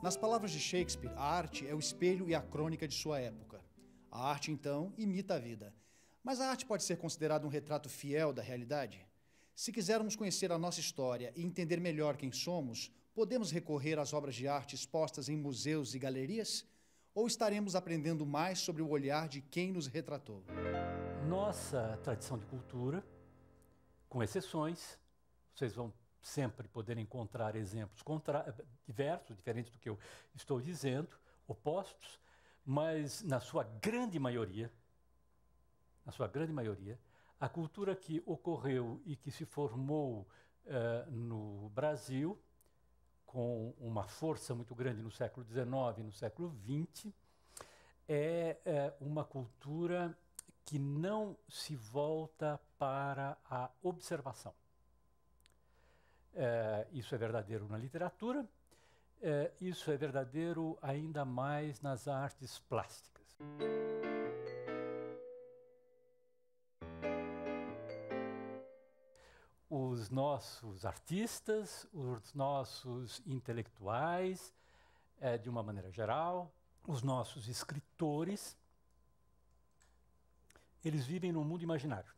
Nas palavras de Shakespeare, a arte é o espelho e a crônica de sua época. A arte, então, imita a vida. Mas a arte pode ser considerada um retrato fiel da realidade? Se quisermos conhecer a nossa história e entender melhor quem somos, podemos recorrer às obras de arte expostas em museus e galerias? Ou estaremos aprendendo mais sobre o olhar de quem nos retratou? Nossa tradição de cultura, com exceções, vocês vão sempre poder encontrar exemplos diversos, diferentes do que eu estou dizendo, opostos, mas na sua grande maioria, na sua grande maioria, a cultura que ocorreu e que se formou uh, no Brasil com uma força muito grande no século XIX e no século XX é, é uma cultura que não se volta para a observação. É, isso é verdadeiro na literatura, é, isso é verdadeiro ainda mais nas artes plásticas. Os nossos artistas, os nossos intelectuais, é, de uma maneira geral, os nossos escritores, eles vivem num mundo imaginário.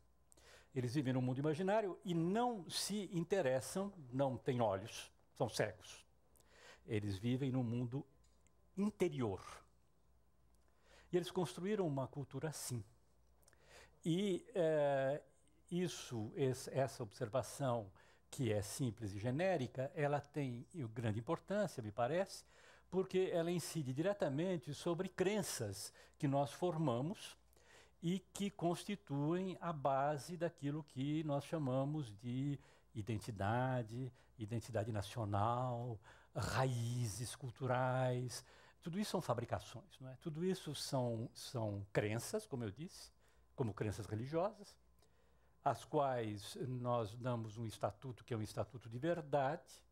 Eles vivem num mundo imaginário e não se interessam, não têm olhos, são cegos. Eles vivem num mundo interior. E eles construíram uma cultura assim. E é, isso, esse, essa observação, que é simples e genérica, ela tem grande importância, me parece, porque ela incide diretamente sobre crenças que nós formamos e que constituem a base daquilo que nós chamamos de identidade, identidade nacional, raízes culturais. Tudo isso são fabricações, não é? Tudo isso são, são crenças, como eu disse, como crenças religiosas, às quais nós damos um estatuto que é um estatuto de verdade,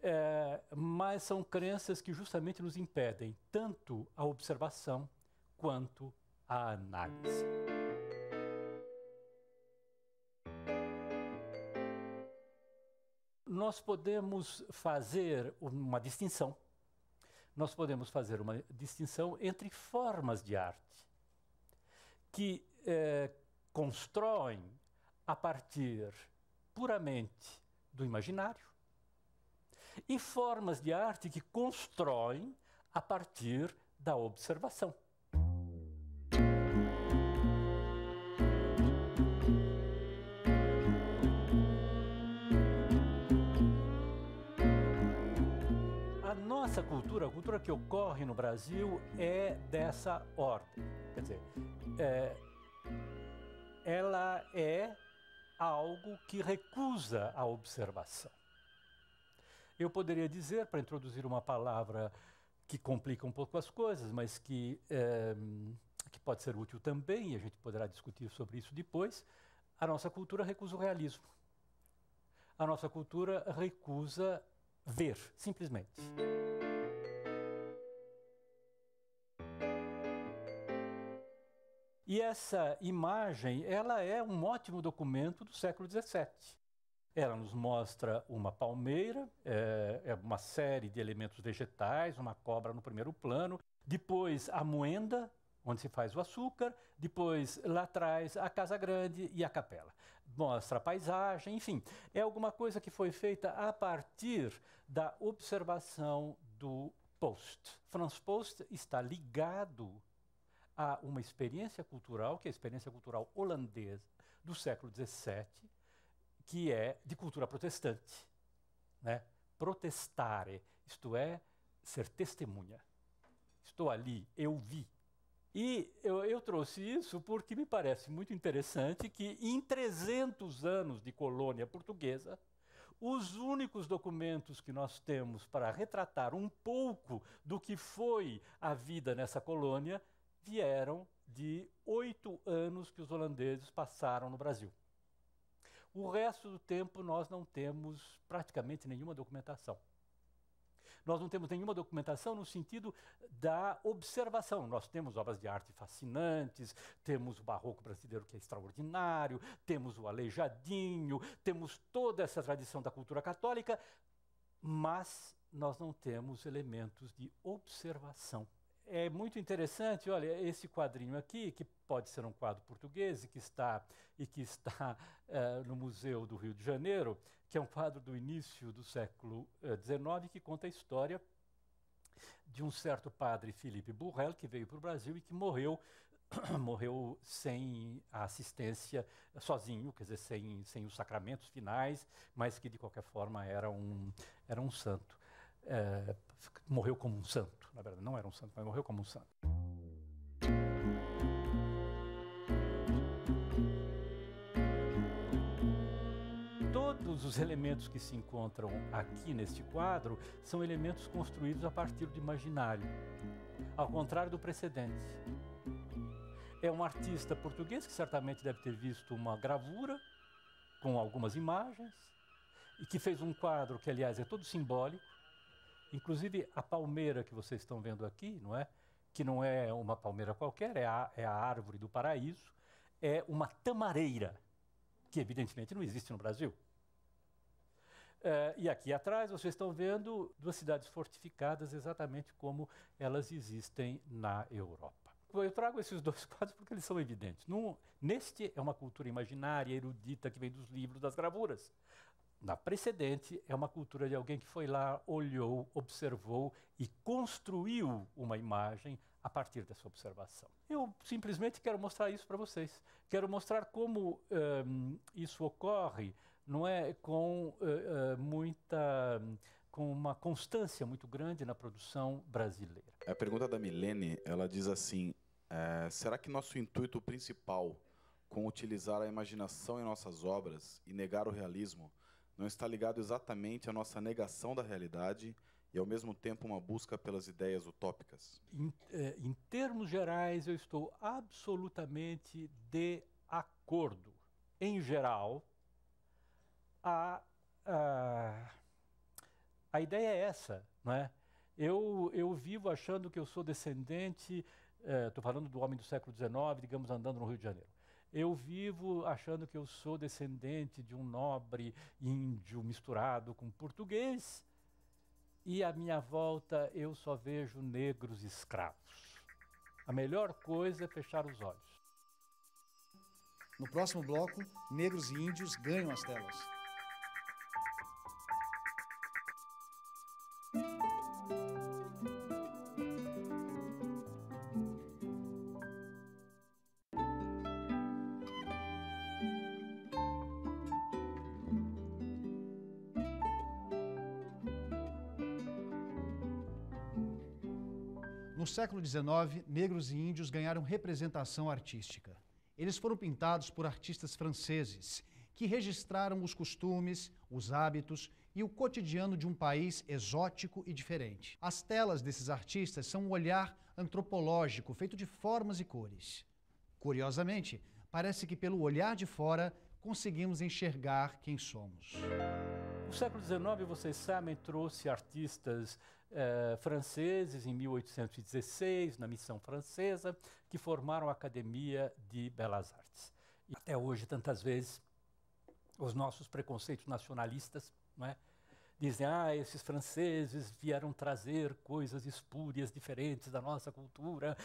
é, mas são crenças que justamente nos impedem tanto a observação quanto a análise. Nós podemos fazer uma distinção. Nós podemos fazer uma distinção entre formas de arte que eh, constroem a partir puramente do imaginário e formas de arte que constroem a partir da observação. Nossa cultura, a cultura que ocorre no Brasil é dessa ordem. Quer dizer, é, ela é algo que recusa a observação. Eu poderia dizer, para introduzir uma palavra que complica um pouco as coisas, mas que, é, que pode ser útil também, e a gente poderá discutir sobre isso depois, a nossa cultura recusa o realismo. A nossa cultura recusa ver, simplesmente. E essa imagem, ela é um ótimo documento do século XVII. Ela nos mostra uma palmeira, é, é, uma série de elementos vegetais, uma cobra no primeiro plano, depois a moenda, onde se faz o açúcar, depois lá atrás a casa grande e a capela. Mostra a paisagem, enfim, é alguma coisa que foi feita a partir da observação do Post. Franz Post está ligado a uma experiência cultural, que é a experiência cultural holandesa do século XVII, que é de cultura protestante. Né? Protestare, isto é, ser testemunha. Estou ali, eu vi. E eu, eu, trouxe isso porque me parece muito interessante que em 300 anos de colônia portuguesa, os únicos documentos que nós temos para retratar um pouco do que foi a vida nessa colônia vieram de oito anos que os holandeses passaram no Brasil. O resto do tempo nós não temos praticamente nenhuma documentação. Nós não temos nenhuma documentação no sentido da observação. Nós temos obras de arte fascinantes, temos o barroco brasileiro que é extraordinário, temos o aleijadinho, temos toda essa tradição da cultura católica, mas nós não temos elementos de observação. É muito interessante, olha, esse quadrinho aqui, que pode ser um quadro português e que está, e que está uh, no Museu do Rio de Janeiro, que é um quadro do início do século XIX, uh, que conta a história de um certo padre Felipe Burrell, que veio para o Brasil e que morreu morreu sem a assistência, sozinho, quer dizer, sem, sem os sacramentos finais, mas que de qualquer forma era um, era um santo. É, morreu como um santo, na verdade, não era um santo, mas morreu como um santo. Todos os elementos que se encontram aqui neste quadro são elementos construídos a partir do imaginário, ao contrário do precedente é um artista português que certamente deve ter visto uma gravura com algumas imagens e que fez um quadro que, aliás, é todo simbólico. Inclusive a palmeira que vocês estão vendo aqui, não é? Que não é uma palmeira qualquer, é a, é a árvore do paraíso, é uma tamareira, que evidentemente não existe no Brasil. Uh, e aqui atrás vocês estão vendo duas cidades fortificadas exatamente como elas existem na Europa. Eu trago esses dois quadros porque eles são evidentes. Num, neste é uma cultura imaginária, erudita, que vem dos livros, das gravuras. Na precedente é uma cultura de alguém que foi lá, olhou, observou e construiu uma imagem a partir dessa observação. Eu simplesmente quero mostrar isso para vocês. Quero mostrar como um, isso ocorre, não é, com uh, muita com uma constância muito grande na produção brasileira. A pergunta da Milene, ela diz assim: é, será que nosso intuito principal com utilizar a imaginação em nossas obras e negar o realismo não está ligado exatamente à nossa negação da realidade e ao mesmo tempo uma busca pelas ideias utópicas? Em, é, em termos gerais, eu estou absolutamente de acordo. Em geral, a, a a ideia é essa, não é? Eu, eu vivo achando que eu sou descendente, estou é, falando do homem do século XIX, digamos, andando no Rio de Janeiro. Eu vivo achando que eu sou descendente de um nobre índio misturado com português, e à minha volta eu só vejo negros escravos. A melhor coisa é fechar os olhos. No próximo bloco, negros e índios ganham as telas. No século XIX, negros e índios ganharam representação artística. Eles foram pintados por artistas franceses, que registraram os costumes, os hábitos e o cotidiano de um país exótico e diferente. As telas desses artistas são um olhar antropológico feito de formas e cores. Curiosamente, parece que pelo olhar de fora conseguimos enxergar quem somos. O século XIX, vocês sabem, trouxe artistas eh, franceses em 1816, na missão francesa, que formaram a Academia de Belas Artes. E até hoje, tantas vezes, os nossos preconceitos nacionalistas não é, dizem, ah, esses franceses vieram trazer coisas espúrias, diferentes da nossa cultura,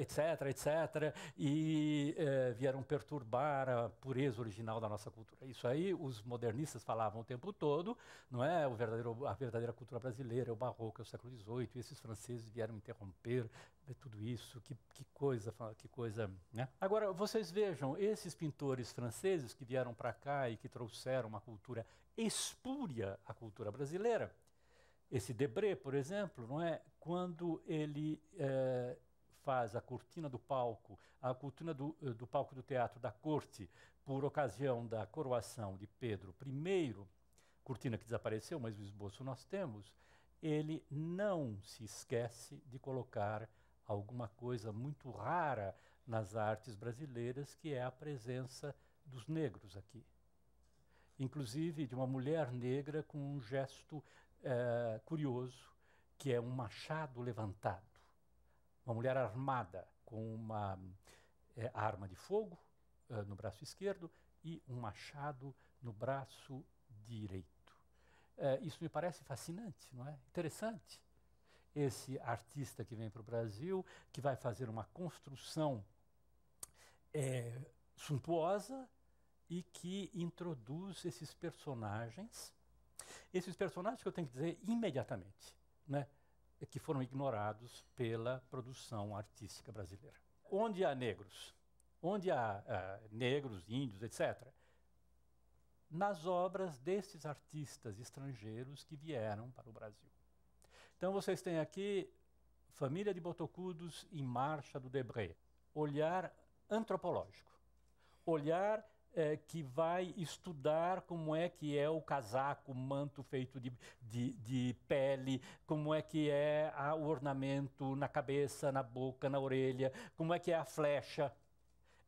etc, eh, etc, e eh, vieram perturbar a pureza original da nossa cultura. Isso aí os modernistas falavam o tempo todo, não é? O verdadeiro, a verdadeira cultura brasileira é o barroco, é o século XVIII, e esses franceses vieram interromper é tudo isso, que, que coisa, que coisa, né? Agora, vocês vejam, esses pintores franceses que vieram para cá e que trouxeram uma cultura espúria à cultura brasileira, esse Debré, por exemplo, não é? Quando ele é, faz a cortina do palco, a cortina do, eh, do palco do teatro da corte, por ocasião da coroação de Pedro I, cortina que desapareceu, mas o esboço nós temos, ele não se esquece de colocar alguma coisa muito rara nas artes brasileiras, que é a presença dos negros aqui. Inclusive de uma mulher negra com um gesto é, curioso, que é um machado levantado. Uma mulher armada com uma é, arma de fogo no braço esquerdo e um machado no braço direito. É, isso me parece fascinante, não é? Interessante. Esse artista que vem para o Brasil, que vai fazer uma construção é, suntuosa e que introduz esses personagens. Esses personagens que eu tenho que dizer imediatamente, né? que foram ignorados pela produção artística brasileira. Onde há negros, onde há uh, negros, índios, etc., nas obras desses artistas estrangeiros que vieram para o Brasil. Então vocês têm aqui Família de Botocudos em Marcha do Debré, olhar antropológico, olhar é, que vai estudar como é que é o casaco, manto feito de, de, de pele, como é que é a, o ornamento na cabeça, na boca, na orelha, como é que é a flecha.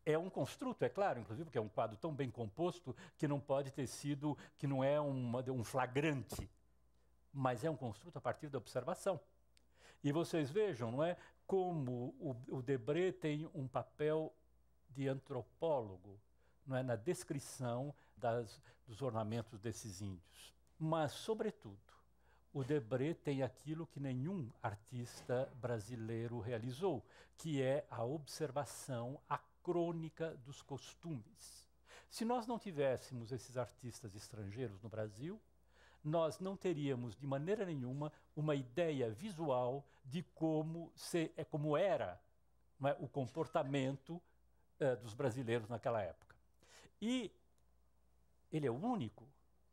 É um construto, é claro, inclusive, porque é um quadro tão bem composto que não pode ter sido, que não é uma, um flagrante, mas é um construto a partir da observação. E vocês vejam, não é, como o, o Debré tem um papel de antropólogo não é, na descrição das, dos ornamentos desses índios. Mas, sobretudo, o Debré tem aquilo que nenhum artista brasileiro realizou, que é a observação, a crônica dos costumes. Se nós não tivéssemos esses artistas estrangeiros no Brasil, nós não teríamos de maneira nenhuma uma ideia visual de como, se, é, como era é, o comportamento é, dos brasileiros naquela época. E ele é o único,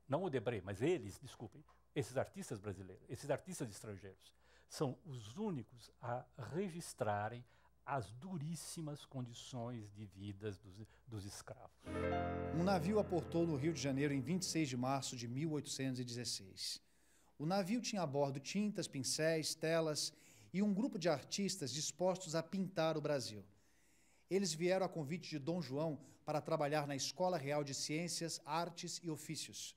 não o Debré, mas eles, desculpem, esses artistas brasileiros, esses artistas estrangeiros, são os únicos a registrarem as duríssimas condições de vida dos, dos, escravos. Um navio aportou no Rio de Janeiro em 26 de março de 1816. O navio tinha a bordo tintas, pincéis, telas e um grupo de artistas dispostos a pintar o Brasil. Eles vieram a convite de Dom João para trabalhar na Escola Real de Ciências, Artes e Ofícios.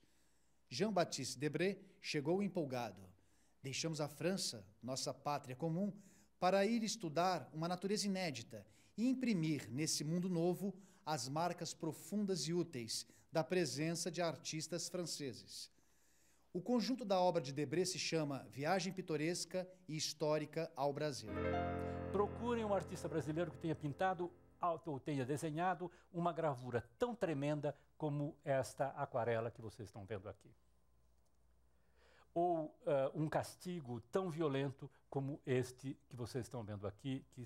Jean-Baptiste Debré chegou empolgado. Deixamos a França, nossa pátria comum, para ir estudar uma natureza inédita e imprimir nesse mundo novo as marcas profundas e úteis da presença de artistas franceses. O conjunto da obra de Debré se chama Viagem Pitoresca e Histórica ao Brasil. Procurem um artista brasileiro que tenha pintado ou tenha desenhado uma gravura tão tremenda como esta aquarela que vocês estão vendo aqui. Ou uh, um castigo tão violento como este que vocês estão vendo aqui, que,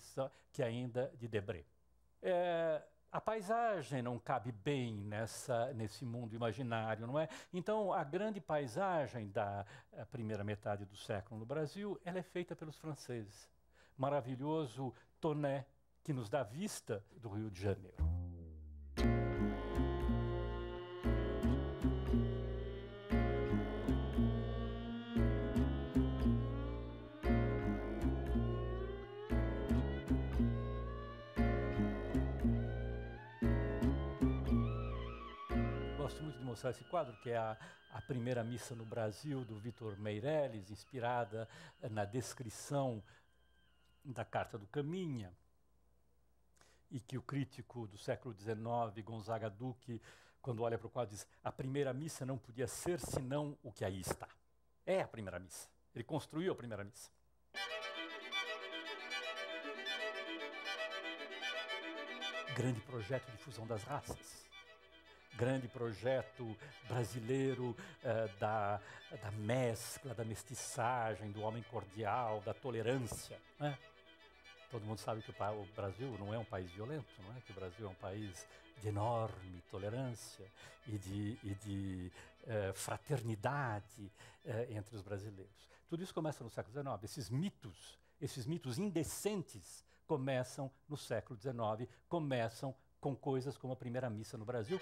que ainda de Debré. É, a paisagem não cabe bem nessa, nesse mundo imaginário, não é? Então, a grande paisagem da eh, primeira metade do século no Brasil, ela é feita pelos franceses. Maravilhoso Toné, que nos dá vista do Rio de Janeiro. mostrar esse quadro, que é a, a primeira missa no Brasil, do Vitor Meirelles, inspirada na descrição da Carta do Caminha, e que o crítico do século XIX, Gonzaga Duque, quando olha para o quadro, diz: a primeira missa não podia ser senão o que aí está. É a primeira missa. Ele construiu a primeira missa. Grande projeto de fusão das raças grande projeto brasileiro eh, da, da mescla, da mestiçagem, do homem cordial, da tolerância. Né? Todo mundo sabe que o, Brasil não é um país violento, não é? que o Brasil é um país de enorme tolerância e de, e de eh, fraternidade eh, entre os brasileiros. Tudo isso começa no século XIX. Esses mitos, esses mitos indecentes começam no século XIX, começam com coisas como a primeira missa no Brasil.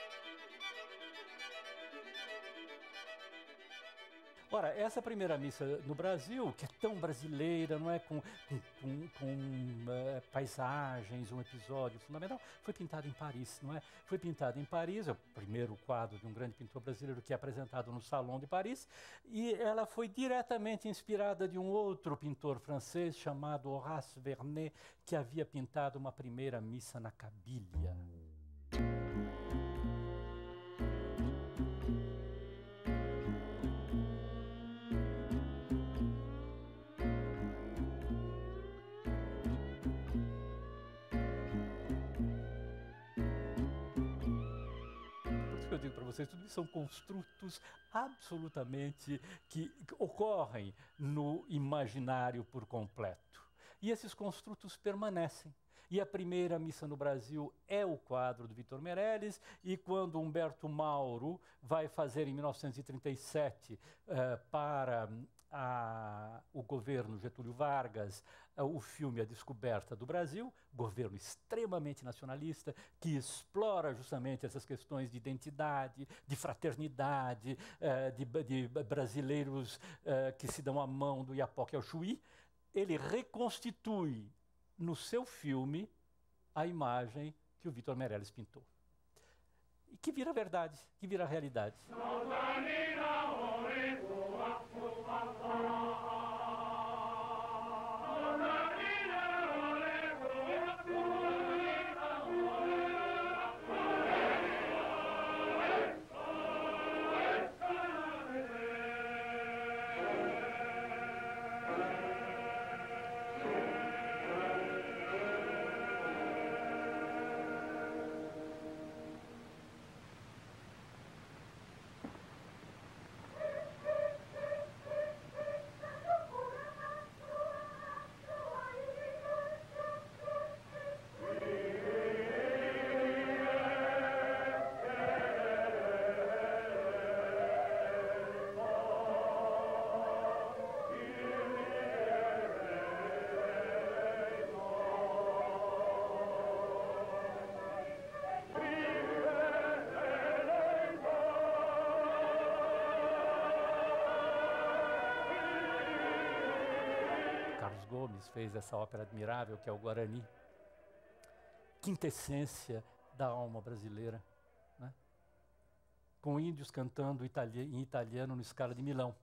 Ora, essa primeira missa no Brasil, que é tão brasileira, não é? Com, com, com, com uh, paisagens, um episódio fundamental, foi pintada em Paris, não é? Foi pintada em Paris, é o primeiro quadro de um grande pintor brasileiro que é apresentado no Salão de Paris, e ela foi diretamente inspirada de um outro pintor francês chamado Horace Vernet, que havia pintado uma primeira missa na Cabilha. Eu digo para vocês, tudo isso são construtos absolutamente que ocorrem no imaginário por completo. E esses construtos permanecem. E a primeira missa no Brasil é o quadro do Vitor Meirelles, e quando Humberto Mauro vai fazer em 1937 eh, para a, o governo Getúlio Vargas a, o filme A Descoberta do Brasil, governo extremamente nacionalista, que explora justamente essas questões de identidade, de fraternidade, eh, de, de, brasileiros eh, que se dão a mão do Iapoque ao Chuí, ele reconstitui no seu filme a imagem que o Vitor Meirelles pintou. E que vira verdade, que vira realidade. Fez essa ópera admirável que é o Guarani, quintessência da alma brasileira, né? com índios cantando itali em italiano no Scala de Milão,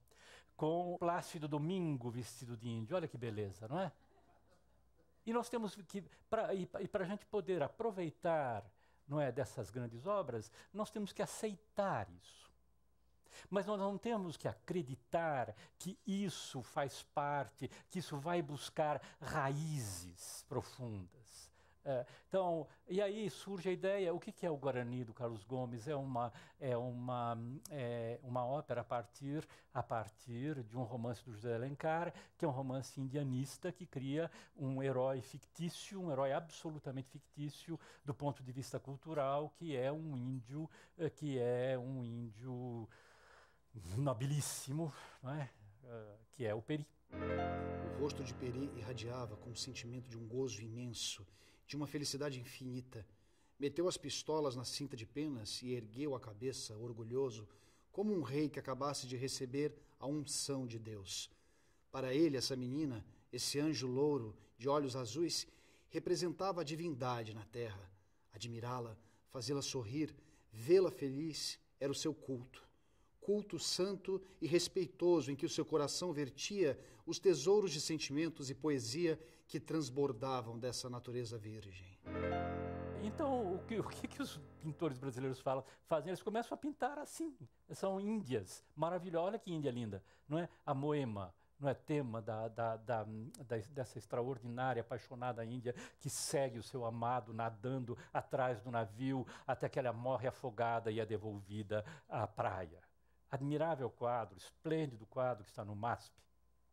com Plácido Domingo vestido de índio, olha que beleza, não é? E nós temos que, pra, e para a gente poder aproveitar não é, dessas grandes obras, nós temos que aceitar isso. Mas nós não temos que acreditar que isso faz parte, que isso vai buscar raízes profundas. É, então, e aí surge a ideia, o que, é o Guarani do Carlos Gomes? É uma, é uma, é uma ópera a partir, a partir de um romance do José Alencar, que é um romance indianista que cria um herói fictício, um herói absolutamente fictício do ponto de vista cultural, que é um índio, é, que é um índio nobilíssimo, é? uh, que é o Peri. O rosto de Peri irradiava com o sentimento de um gozo imenso, de uma felicidade infinita. Meteu as pistolas na cinta de penas e ergueu a cabeça, orgulhoso, como um rei que acabasse de receber a unção de Deus. Para ele, essa menina, esse anjo louro de olhos azuis, representava a divindade na terra. Admirá-la, fazê-la sorrir, vê-la feliz, era o seu culto culto santo e respeitoso em que o seu coração vertia os tesouros de sentimentos e poesia que transbordavam dessa natureza virgem. Então, o que, o que, os pintores brasileiros falam, fazem? Eles começam a pintar assim. São índias maravilhosas. Olha que índia linda, não é? A Moema, não é tema da, da, da, dessa extraordinária, apaixonada Índia que segue o seu amado nadando atrás do navio até que ela morre afogada e é devolvida à praia admirável quadro, esplêndido quadro que está no MASP.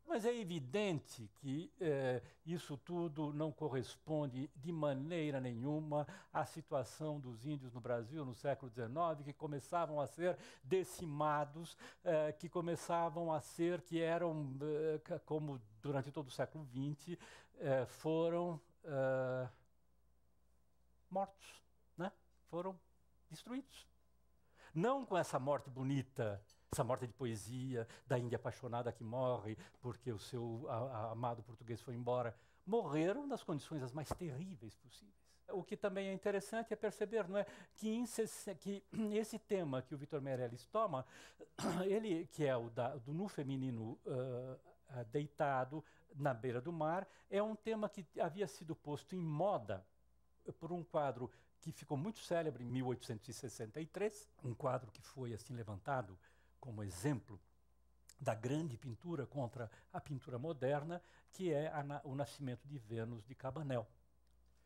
Mas é evidente que eh, isso tudo não corresponde de maneira nenhuma à situação dos índios no Brasil no século XIX, que começavam a ser decimados, eh, que começavam a ser, que eram, eh, como durante todo o século XX, foram mortos, né? foram destruídos. Não com essa morte bonita, essa morte de poesia, da Índia apaixonada que morre porque o seu a, a amado português foi embora. Morreram nas condições as mais terríveis possíveis. O que também é interessante é perceber não é, que, que esse tema que o Vitor Meirelles toma, ele que é o da, do nu feminino uh, deitado na beira do mar, é um tema que havia sido posto em moda por um quadro que ficou muito célebre em 1863, um quadro que foi assim levantado como exemplo da grande pintura contra a pintura moderna, que é a, o nascimento de Vênus de Cabanel.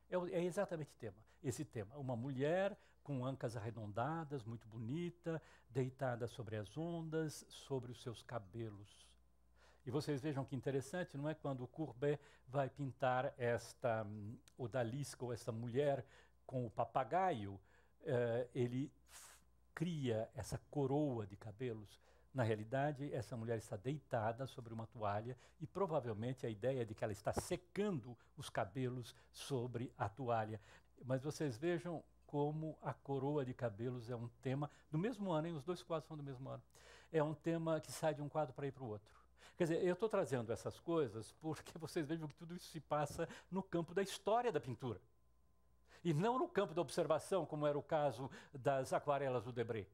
É, é exatamente tema, esse tema. Uma mulher com ancas arredondadas, muito bonita, deitada sobre as ondas, sobre os seus cabelos. E vocês vejam que interessante, não é? Quando Courbet vai pintar esta um, odalisca ou esta mulher com o papagaio, eh, ele cria essa coroa de cabelos. Na realidade, essa mulher está deitada sobre uma toalha e provavelmente a ideia é de que ela está secando os cabelos sobre a toalha. Mas vocês vejam como a coroa de cabelos é um tema do mesmo ano, hein? os dois quadros são do mesmo ano. É um tema que sai de um quadro para ir para o outro. Quer dizer, eu estou trazendo essas coisas porque vocês vejam que tudo isso se passa no campo da história da pintura. E não no campo da observação, como era o caso das aquarelas do Debré.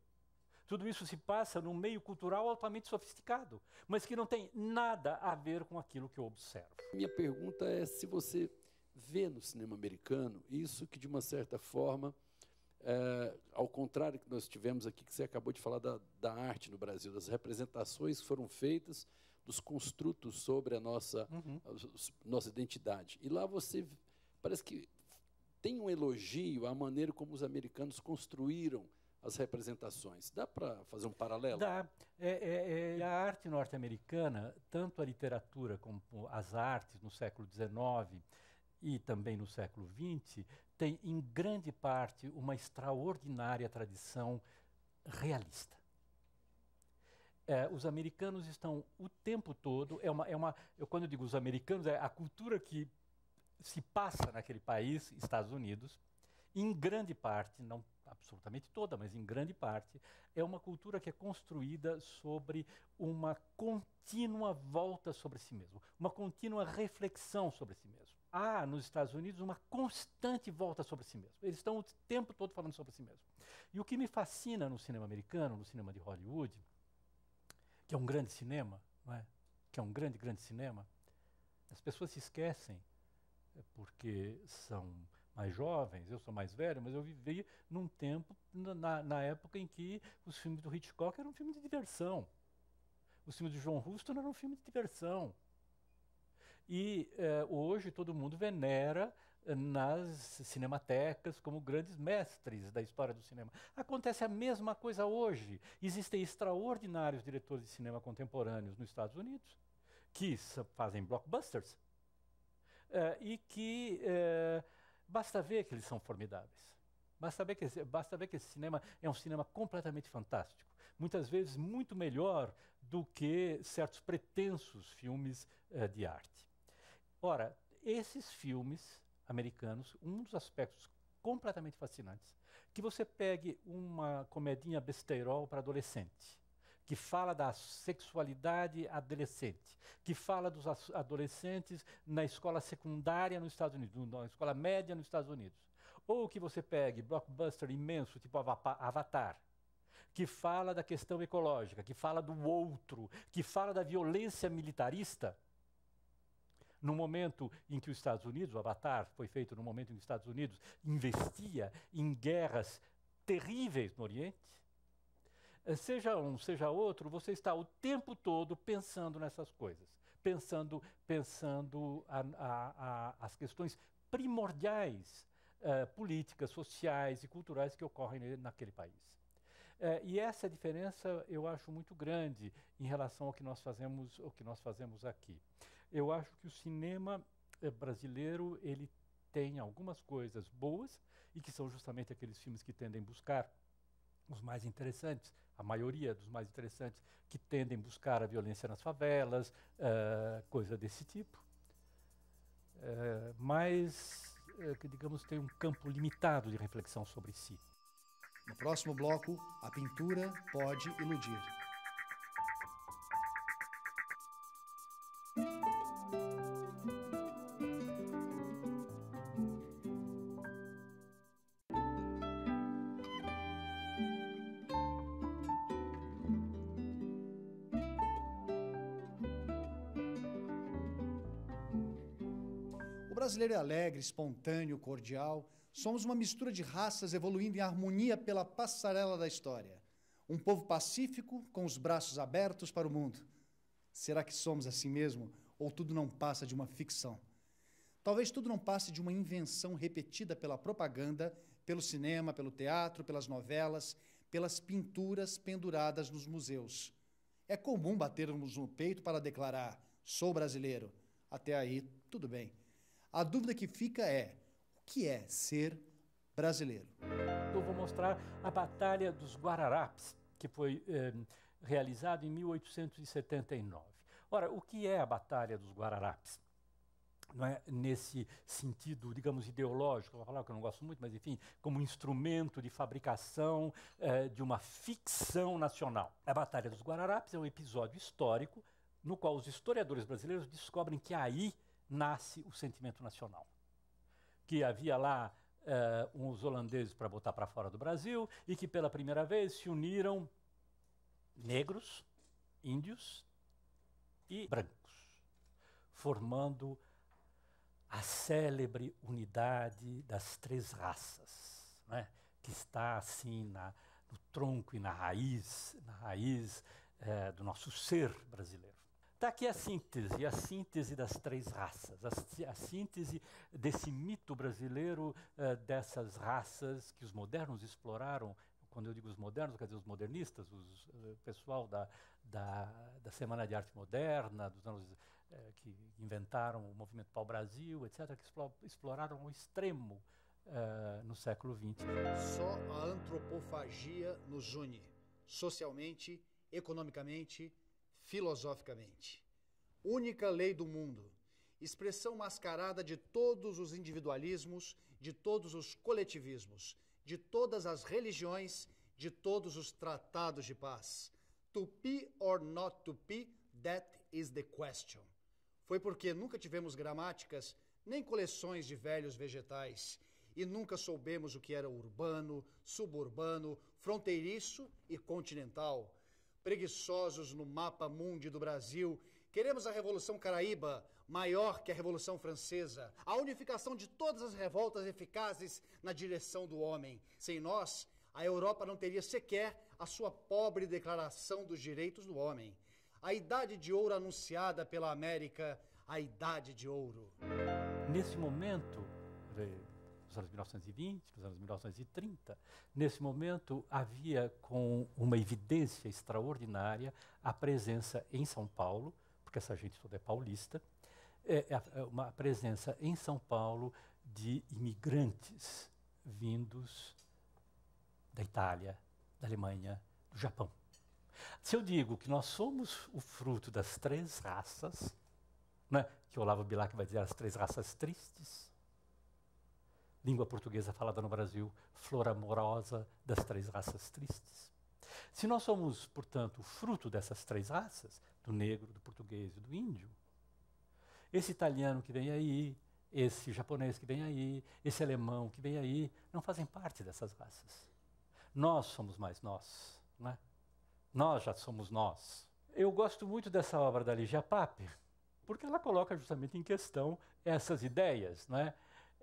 Tudo isso se passa num meio cultural altamente sofisticado, mas que não tem nada a ver com aquilo que eu observo. Minha pergunta é se você vê no cinema americano isso que, de uma certa forma, é, ao contrário que nós tivemos aqui, que você acabou de falar da, da arte no Brasil, das representações que foram feitas, dos construtos sobre a nossa, uhum. a, nossa identidade. E lá você parece que tem um elogio à maneira como os americanos construíram as representações. Dá para fazer um paralelo? Dá. É, é, é, a arte norte-americana, tanto a literatura como as artes no século XIX e também no século XX, tem em grande parte uma extraordinária tradição realista. É, os americanos estão o tempo todo, é uma, é uma, eu, quando eu digo os americanos, é a cultura que se passa naquele país, Estados Unidos, em grande parte, não absolutamente toda, mas em grande parte, é uma cultura que é construída sobre uma contínua volta sobre si mesmo, uma contínua reflexão sobre si mesmo. Há nos Estados Unidos uma constante volta sobre si mesmo. Eles estão o tempo todo falando sobre si mesmo. E o que me fascina no cinema americano, no cinema de Hollywood, que é um grande cinema, não é? que é um grande, grande cinema, as pessoas se esquecem porque são mais jovens, eu sou mais velho, mas eu vivi num tempo, na, na época em que os filmes do Hitchcock eram filmes de diversão. Os filmes de John Huston eram filmes de diversão. E eh, hoje todo mundo venera eh, nas cinematecas como grandes mestres da história do cinema. Acontece a mesma coisa hoje. Existem extraordinários diretores de cinema contemporâneos nos Estados Unidos que fazem blockbusters uh, e que uh, basta ver que eles são formidáveis. Basta ver, que, basta ver que esse cinema é um cinema completamente fantástico. Muitas vezes muito melhor do que certos pretensos filmes uh, de arte. Ora, esses filmes americanos, um dos aspectos completamente fascinantes, que você pegue uma comedinha besteirol para adolescente, que fala da sexualidade adolescente, que fala dos adolescentes na escola secundária nos Estados Unidos, na escola média nos Estados Unidos. Ou que você pegue blockbuster imenso, tipo Avatar, que fala da questão ecológica, que fala do outro, que fala da violência militarista. No momento em que os Estados Unidos, o Avatar foi feito no momento em que os Estados Unidos investia em guerras terríveis no Oriente, seja um, seja outro, você está o tempo todo pensando nessas coisas, pensando, pensando a, a, a, as questões primordiais uh, políticas, sociais e culturais que ocorrem naquele país. Uh, e essa diferença eu acho muito grande em relação ao que nós fazemos, ao que nós fazemos aqui. Eu acho que o cinema brasileiro ele tem algumas coisas boas e que são justamente aqueles filmes que tendem a buscar os mais interessantes, a maioria dos mais interessantes, que tendem a buscar a violência nas favelas, uh, coisa desse tipo. Uh, mas, uh, que digamos, tem um campo limitado de reflexão sobre si. No próximo bloco, a pintura pode iludir. Alegre, espontâneo, cordial. Somos uma mistura de raças evoluindo em harmonia pela passarela da história. Um povo pacífico com os braços abertos para o mundo. Será que somos assim mesmo ou tudo não passa de uma ficção? Talvez tudo não passe de uma invenção repetida pela propaganda, pelo cinema, pelo teatro, pelas novelas, pelas pinturas penduradas nos museus. É comum batermos no peito para declarar: sou brasileiro. Até aí, tudo bem. A dúvida que fica é: o que é ser brasileiro? Eu vou mostrar a Batalha dos Guararapes, que foi eh, realizada em 1879. Ora, o que é a Batalha dos Guararapes? Não é nesse sentido, digamos, ideológico, vou falar que eu não gosto muito, mas enfim, como instrumento de fabricação eh, de uma ficção nacional. A Batalha dos Guararapes é um episódio histórico no qual os historiadores brasileiros descobrem que aí nasce o sentimento nacional. Que havia lá uh, uns holandeses para botar para fora do Brasil e que pela primeira vez se uniram negros, índios e brancos, formando a célebre unidade das três raças, né? que está assim na, no tronco e na raiz, na raiz eh, do nosso ser brasileiro. Está aqui a síntese, a síntese das três raças, a, a síntese desse mito brasileiro, uh, dessas raças que os modernos exploraram. Quando eu digo os modernos, quer dizer os modernistas, o uh, pessoal da, da, da, Semana de Arte Moderna, dos anos uh, que inventaram o movimento pau-brasil, etc., que exploraram ao extremo no século XX. Só a antropofagia nos une, socialmente, economicamente, filosoficamente. Única lei do mundo, expressão mascarada de todos os individualismos, de todos os coletivismos, de todas as religiões, de todos os tratados de paz. To be or not to be, that is the question. Foi porque nunca tivemos gramáticas nem coleções de velhos vegetais e nunca soubemos o que era urbano, suburbano, fronteiriço e continental preguiçosos no mapa mundi do Brasil. Queremos a Revolução Caraíba, maior que a Revolução Francesa, a unificação de todas as revoltas eficazes na direção do homem. Sem nós, a Europa não teria sequer a sua pobre Declaração dos Direitos do Homem. A idade de ouro anunciada pela América, a idade de ouro. Nesse momento, nos anos 1920, nos anos 1930. Nesse momento, havia com uma evidência extraordinária a presença em São Paulo, porque essa gente toda é paulista, é, é, é uma presença em São Paulo de imigrantes vindos da Itália, da Alemanha, do Japão. Se eu digo que nós somos o fruto das três raças, né, que Olavo Bilac vai dizer as três raças tristes, língua portuguesa falada no Brasil, flor amorosa das três raças tristes. Se nós somos, portanto, fruto dessas três raças, do negro, do português e do índio, esse italiano que vem aí, esse japonês que vem aí, esse alemão que vem aí, não fazem parte dessas raças. Nós somos mais nós, não é? Nós já somos nós. Eu gosto muito dessa obra da Ligia Pape, porque ela coloca justamente em questão essas ideias, não é?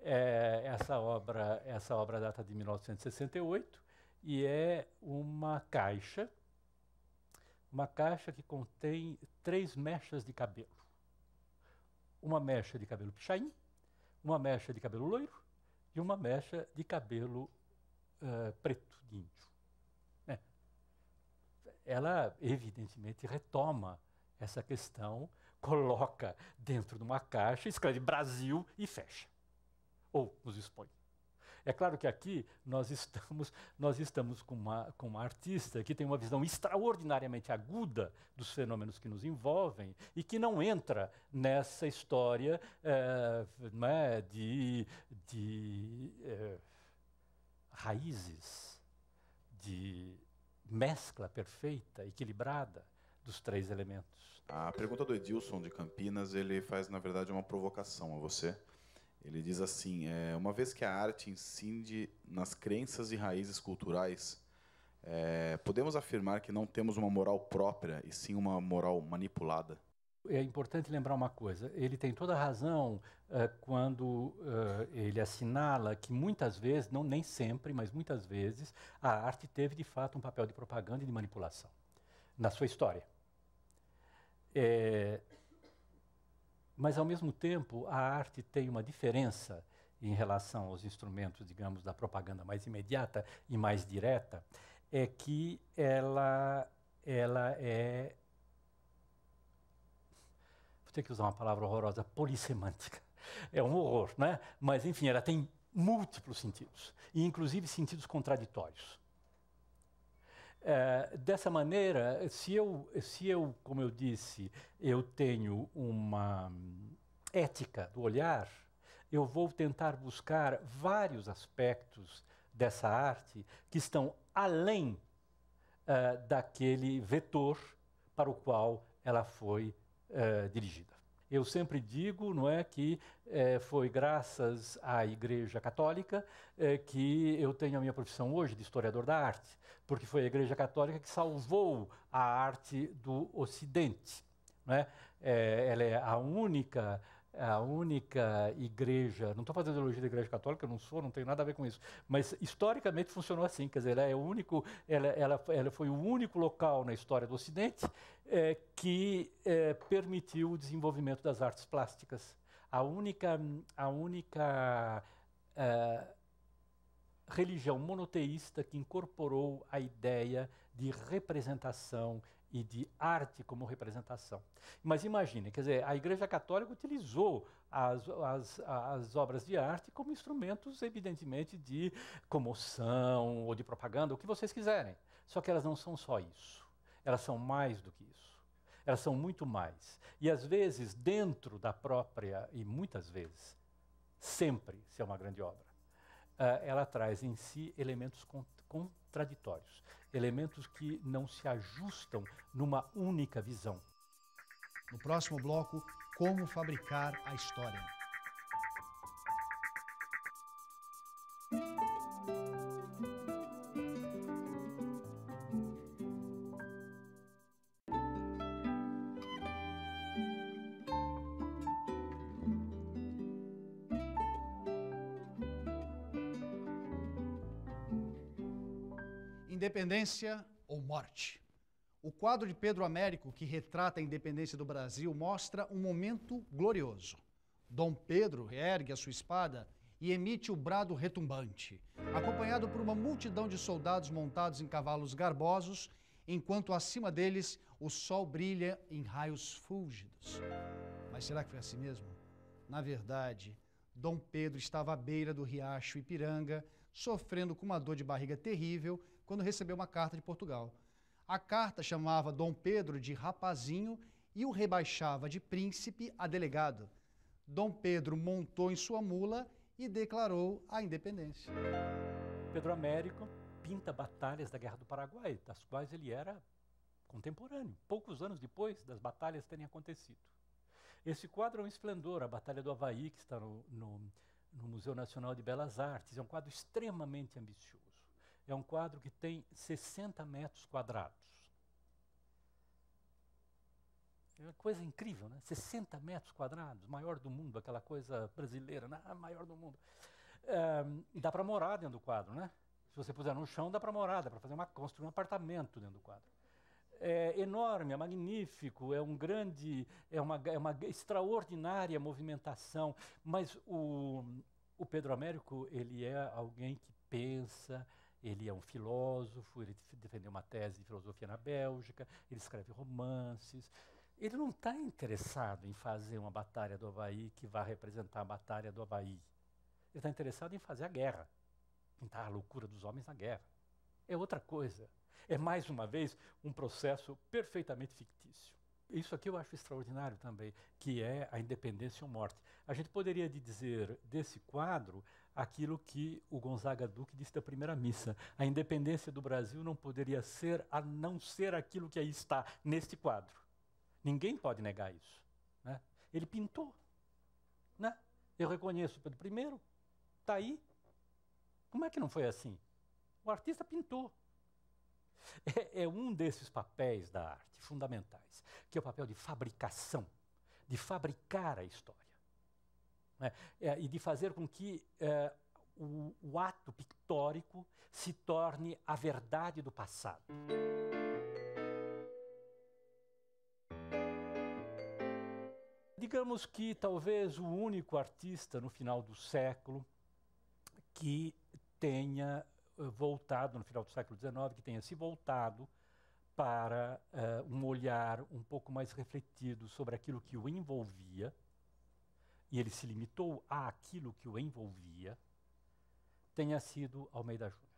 É, essa, obra, essa obra data de 1968 e é uma caixa, uma caixa que contém três mechas de cabelo. Uma mecha de cabelo pichain, uma mecha de cabelo loiro e uma mecha de cabelo uh, preto, de índio. É. Ela, evidentemente, retoma essa questão, coloca dentro de uma caixa, escreve Brasil e fecha ou nos expõe. É claro que aqui nós estamos, nós estamos com, uma, com uma artista que tem uma visão extraordinariamente aguda dos fenômenos que nos envolvem e que não entra nessa história é, né, de, de é, raízes, de mescla perfeita, equilibrada dos três elementos. A pergunta do Edilson de Campinas, ele faz, na verdade, uma provocação a você. Ele diz assim: é, uma vez que a arte incide nas crenças e raízes culturais, é, podemos afirmar que não temos uma moral própria e sim uma moral manipulada? É importante lembrar uma coisa: ele tem toda a razão uh, quando uh, ele assinala que muitas vezes, não nem sempre, mas muitas vezes, a arte teve de fato um papel de propaganda e de manipulação na sua história. É, Mas, ao mesmo tempo, a arte tem uma diferença em relação aos instrumentos, digamos, da propaganda mais imediata e mais direta, é que ela, ela é. Vou ter que usar uma palavra horrorosa, polissemântica. É um horror, né? Mas, enfim, ela tem múltiplos sentidos, e inclusive sentidos contraditórios. É, dessa maneira, se eu, se eu, como eu disse, eu tenho uma ética do olhar, eu vou tentar buscar vários aspectos dessa arte que estão além uh, daquele vetor para o qual ela foi uh, dirigida. Eu sempre digo, não é, que eh, foi graças à Igreja Católica que eu tenho a minha profissão hoje de historiador da arte, porque foi a Igreja Católica que salvou a arte do Ocidente. É? ela é a única é a única igreja, não estou fazendo elogio da igreja católica, não sou, não tenho nada a ver com isso, mas historicamente funcionou assim, quer dizer, ela, é o único, ela, ela, ela foi o único local na história do Ocidente é, que é, permitiu o desenvolvimento das artes plásticas. A única, a única é, religião monoteísta que incorporou a ideia de representação e de arte como representação. Mas imagine, quer dizer, a Igreja Católica utilizou as, as, as obras de arte como instrumentos, evidentemente, de comoção ou de propaganda, o que vocês quiserem. Só que elas não são só isso. Elas são mais do que isso. Elas são muito mais. E às vezes, dentro da própria, e muitas vezes, sempre, se é uma grande obra, ela traz em si elementos contraditórios, elementos que não se ajustam numa única visão. No próximo bloco, como fabricar a história. Independência ou Morte. O quadro de Pedro Américo, que retrata a independência do Brasil, mostra um momento glorioso. Dom Pedro ergue a sua espada e emite o brado retumbante, acompanhado por uma multidão de soldados montados em cavalos garbosos, enquanto acima deles o sol brilha em raios fúlgidos. Mas será que foi assim mesmo? Na verdade, Dom Pedro estava à beira do riacho Ipiranga, sofrendo com uma dor de barriga terrível quando recebeu uma carta de Portugal. A carta chamava Dom Pedro de rapazinho e o rebaixava de príncipe a delegado. Dom Pedro montou em sua mula e declarou a independência. Pedro Américo pinta batalhas da Guerra do Paraguai, das quais ele era contemporâneo, poucos anos depois das batalhas terem acontecido. Esse quadro é um esplendor, a Batalha do Havaí, que está no, no, no Museu Nacional de Belas Artes, é um quadro extremamente ambicioso. É um quadro que tem 60 metros quadrados. É uma coisa incrível, né? 60 metros quadrados, maior do mundo, aquela coisa brasileira, né? Ah, maior do mundo. Dá para morar dentro do quadro, né? Se você puser no chão, dá para morar, dá para fazer uma construir um apartamento dentro do quadro. É enorme, é magnífico, é um grande, é uma, é uma extraordinária movimentação. Mas o, o Pedro Américo, ele é alguém que pensa, ele é um filósofo, ele defendeu uma tese de filosofia na Bélgica, ele escreve romances. Ele não está interessado em fazer uma batalha do Havaí que vá representar a batalha do Havaí. Ele está interessado em fazer a guerra, pintar a loucura dos homens na guerra. É outra coisa. É, mais uma vez, um processo perfeitamente fictício. Isso aqui eu acho extraordinário também, que é a independência ou morte. A gente poderia dizer desse quadro aquilo que o Gonzaga Duque disse da primeira missa. A independência do Brasil não poderia ser a não ser aquilo que aí está neste quadro. Ninguém pode negar isso. Né? Ele pintou. Né? Eu reconheço Pedro I, está aí. Como é que não foi assim? O artista pintou. É, é um desses papéis da arte fundamentais, que é o papel de fabricação, de fabricar a história né? é, e de fazer com que é, o, o ato pictórico se torne a verdade do passado. digamos que talvez o único artista no final do século que tenha uh, voltado, no final do século XIX, que tenha se voltado para uh, um olhar um pouco mais refletido sobre aquilo que o envolvia, e ele se limitou àquilo que o envolvia, tenha sido Almeida Júnior.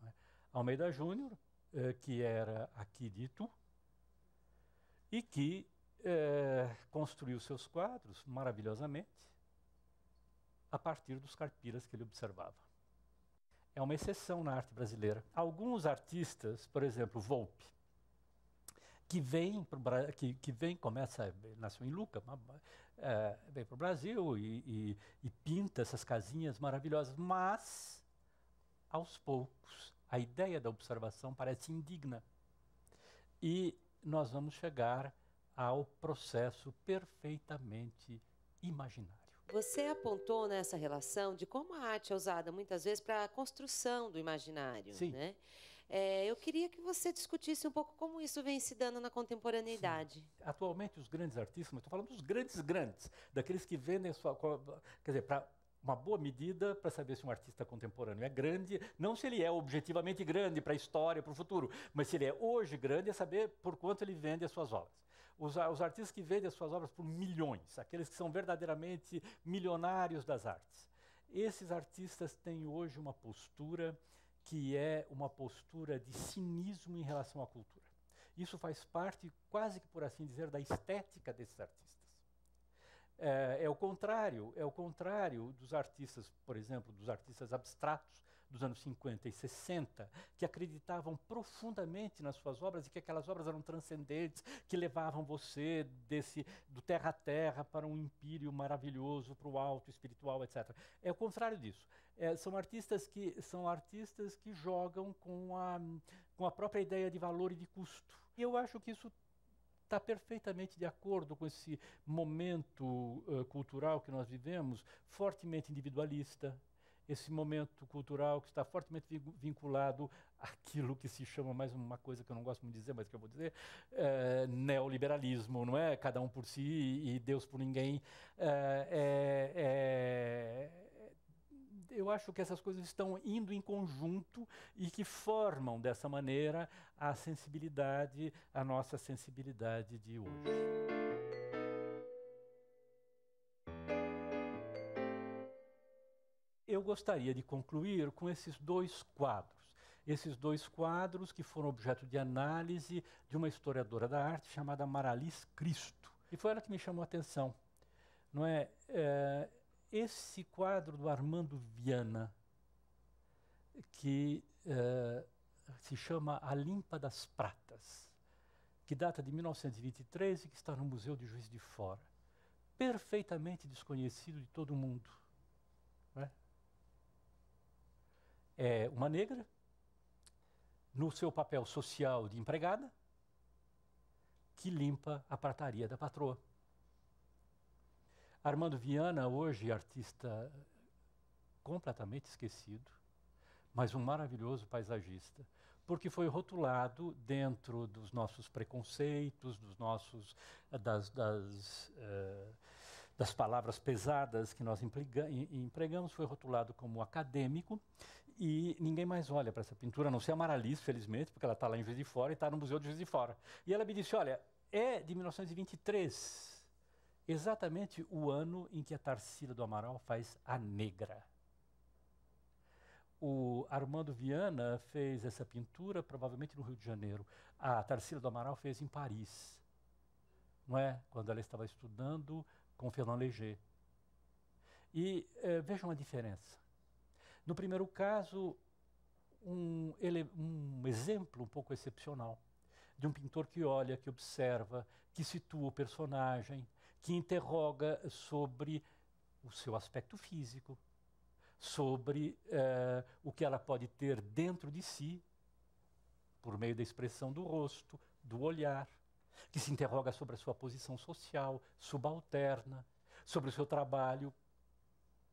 Né? Almeida Júnior, uh, que era aqui de Itu, e que uh, construiu seus quadros maravilhosamente a partir dos carpiras que ele observava é uma exceção na arte brasileira. Alguns artistas, por exemplo, Volpe, que vem, pro, que, que vem começa, nasceu em Luca, é, vem para o Brasil e, e, e pinta essas casinhas maravilhosas, mas, aos poucos, a ideia da observação parece indigna. E nós vamos chegar ao processo perfeitamente imaginário. Você apontou nessa relação de como a arte é usada muitas vezes para a construção do imaginário. Sim. Né? É, eu queria que você discutisse um pouco como isso vem se dando na contemporaneidade. Sim. Atualmente, os grandes artistas, mas estou falando dos grandes grandes, daqueles que vendem sua. Quer dizer, para uma boa medida para saber se um artista contemporâneo é grande, não se ele é objetivamente grande para a história, para o futuro, mas se ele é hoje grande, é saber por quanto ele vende as suas obras os, os artistas que vendem as suas obras por milhões, aqueles que são verdadeiramente milionários das artes. Esses artistas têm hoje uma postura que é uma postura de cinismo em relação à cultura. Isso faz parte, quase que por assim dizer, da estética desses artistas. É, é, o contrário, é o contrário dos artistas, por exemplo, dos artistas abstratos dos anos 50 e 60, que acreditavam profundamente nas suas obras e que aquelas obras eram transcendentes, que levavam você desse do terra a terra para um empírio maravilhoso, para o alto espiritual, etc. É o contrário disso. É, são artistas que são artistas que jogam com a com a própria ideia de valor e de custo. E eu acho que isso está perfeitamente de acordo com esse momento uh, cultural que nós vivemos, fortemente individualista, esse momento cultural que está fortemente vinculado àquilo que se chama mais uma coisa que eu não gosto muito de dizer, mas que eu vou dizer, é, neoliberalismo, não é? Cada um por si e Deus por ninguém. É, é, eu acho que essas coisas estão indo em conjunto e que formam dessa maneira a sensibilidade, a nossa sensibilidade de hoje. Gostaria de concluir com esses dois quadros. Esses dois quadros que foram objeto de análise de uma historiadora da arte chamada Maralis Cristo. E foi ela que me chamou a atenção. Não é? é esse quadro do Armando Viana, que é, se chama A Limpa das Pratas, que data de 1923 e que está no Museu de Juiz de Fora. Perfeitamente desconhecido de todo mundo. É? É uma negra, no seu papel social de empregada, que limpa a prataria da patroa. Armando Viana, hoje artista completamente esquecido, mas um maravilhoso paisagista, porque foi rotulado dentro dos nossos preconceitos, dos nossos das, das, uh, das palavras pesadas que nós empregamos, foi rotulado como acadêmico e ninguém mais olha para essa pintura, a não ser a Maralis, felizmente, porque ela está lá em Juiz de Fora e está no Museu de Juiz de Fora. E ela me disse, olha, é de 1923, exatamente o ano em que a Tarsila do Amaral faz A Negra. O Armando Viana fez essa pintura provavelmente no Rio de Janeiro. A Tarsila do Amaral fez em Paris, não é? Quando ela estava estudando com Fernand Léger. E eh, vejam a diferença. No primeiro caso, um, ele, um exemplo um pouco excepcional de um pintor que olha, que observa, que situa o personagem, que interroga sobre o seu aspecto físico, sobre uh, o que ela pode ter dentro de si, por meio da expressão do rosto, do olhar, que se interroga sobre a sua posição social, subalterna, sobre o seu trabalho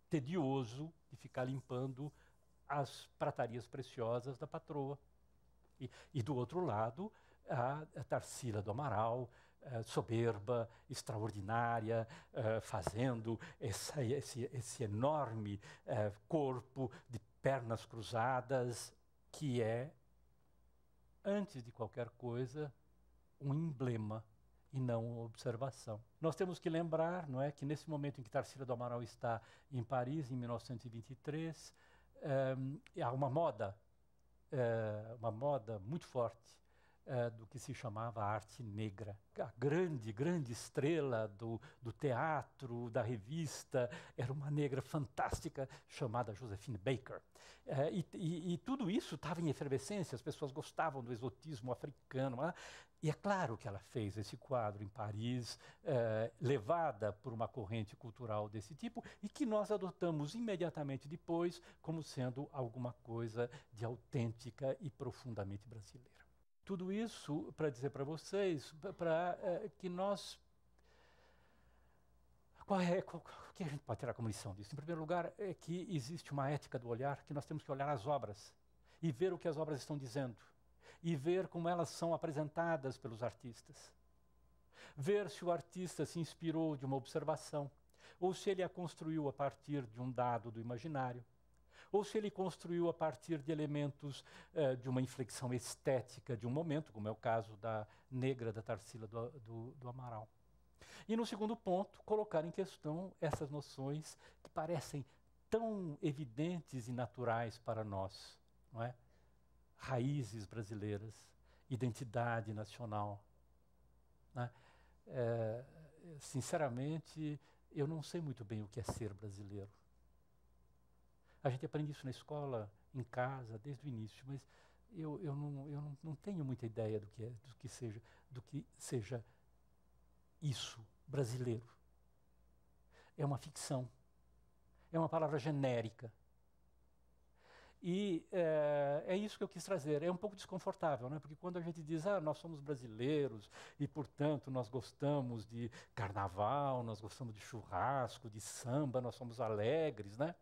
tedioso de ficar limpando as pratarias preciosas da patroa. E, e do outro lado, a, a Tarsila do Amaral, uh, soberba, extraordinária, uh, fazendo essa, esse, esse, enorme uh, corpo de pernas cruzadas, que é, antes de qualquer coisa, um emblema e não observação. Nós temos que lembrar, não é, que nesse momento em que Tarsila do Amaral está em Paris, em 1923, um, há uma moda, uh, uma moda muito forte uh, do que se chamava arte negra. A grande, grande estrela do, do teatro, da revista, era uma negra fantástica chamada Josephine Baker. Uh, e, e, e, tudo isso estava em efervescência, as pessoas gostavam do exotismo africano. E é claro que ela fez esse quadro em Paris, eh, levada por uma corrente cultural desse tipo, e que nós adotamos imediatamente depois como sendo alguma coisa de autêntica e profundamente brasileira. Tudo isso para dizer para vocês, para eh, que nós. Qual é, qual, o que a gente pode tirar como lição disso? Em primeiro lugar, é que existe uma ética do olhar, que nós temos que olhar as obras e ver o que as obras estão dizendo e ver como elas são apresentadas pelos artistas. Ver se o artista se inspirou de uma observação, ou se ele a construiu a partir de um dado do imaginário, ou se ele construiu a partir de elementos uh, de uma inflexão estética de um momento, como é o caso da negra da Tarsila do, do, do Amaral. E no segundo ponto, colocar em questão essas noções que parecem tão evidentes e naturais para nós, não é? raízes brasileiras, identidade nacional. Né? É, sinceramente, eu não sei muito bem o que é ser brasileiro. A gente aprende isso na escola, em casa, desde o início, mas eu, eu, não, eu não, não tenho muita ideia do que, é, do, que seja, do que seja isso, brasileiro. É uma ficção. É uma palavra genérica. E é, é, isso que eu quis trazer. É um pouco desconfortável, né? porque quando a gente diz, ah, nós somos brasileiros e, portanto, nós gostamos de carnaval, nós gostamos de churrasco, de samba, nós somos alegres, né?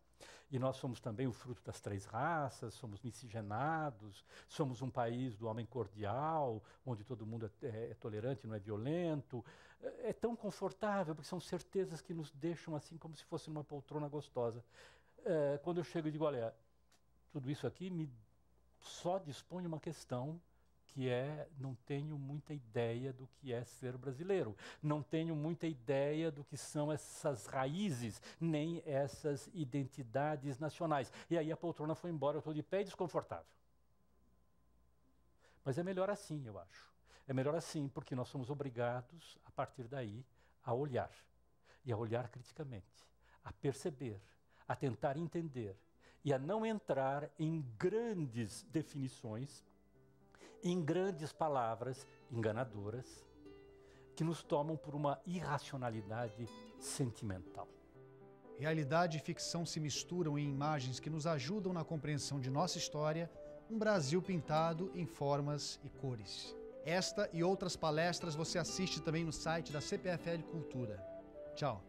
E nós somos também o fruto das três raças, somos miscigenados, somos um país do homem cordial, onde todo mundo é, é, é tolerante, não é violento. É, é tão confortável, porque são certezas que nos deixam assim como se fosse uma poltrona gostosa. É, quando eu chego e digo, olha, tudo isso aqui me só dispõe uma questão que é não tenho muita ideia do que é ser brasileiro, não tenho muita ideia do que são essas raízes, nem essas identidades nacionais. E aí a poltrona foi embora, eu estou de pé e desconfortável. Mas é melhor assim, eu acho. É melhor assim, porque nós somos obrigados, a partir daí, a olhar. E a olhar criticamente, a perceber, a tentar entender, e a não entrar em grandes definições, em grandes palavras enganadoras, que nos tomam por uma irracionalidade sentimental. Realidade e ficção se misturam em imagens que nos ajudam na compreensão de nossa história, um Brasil pintado em formas e cores. Esta e outras palestras você assiste também no site da CPFL Cultura. Tchau.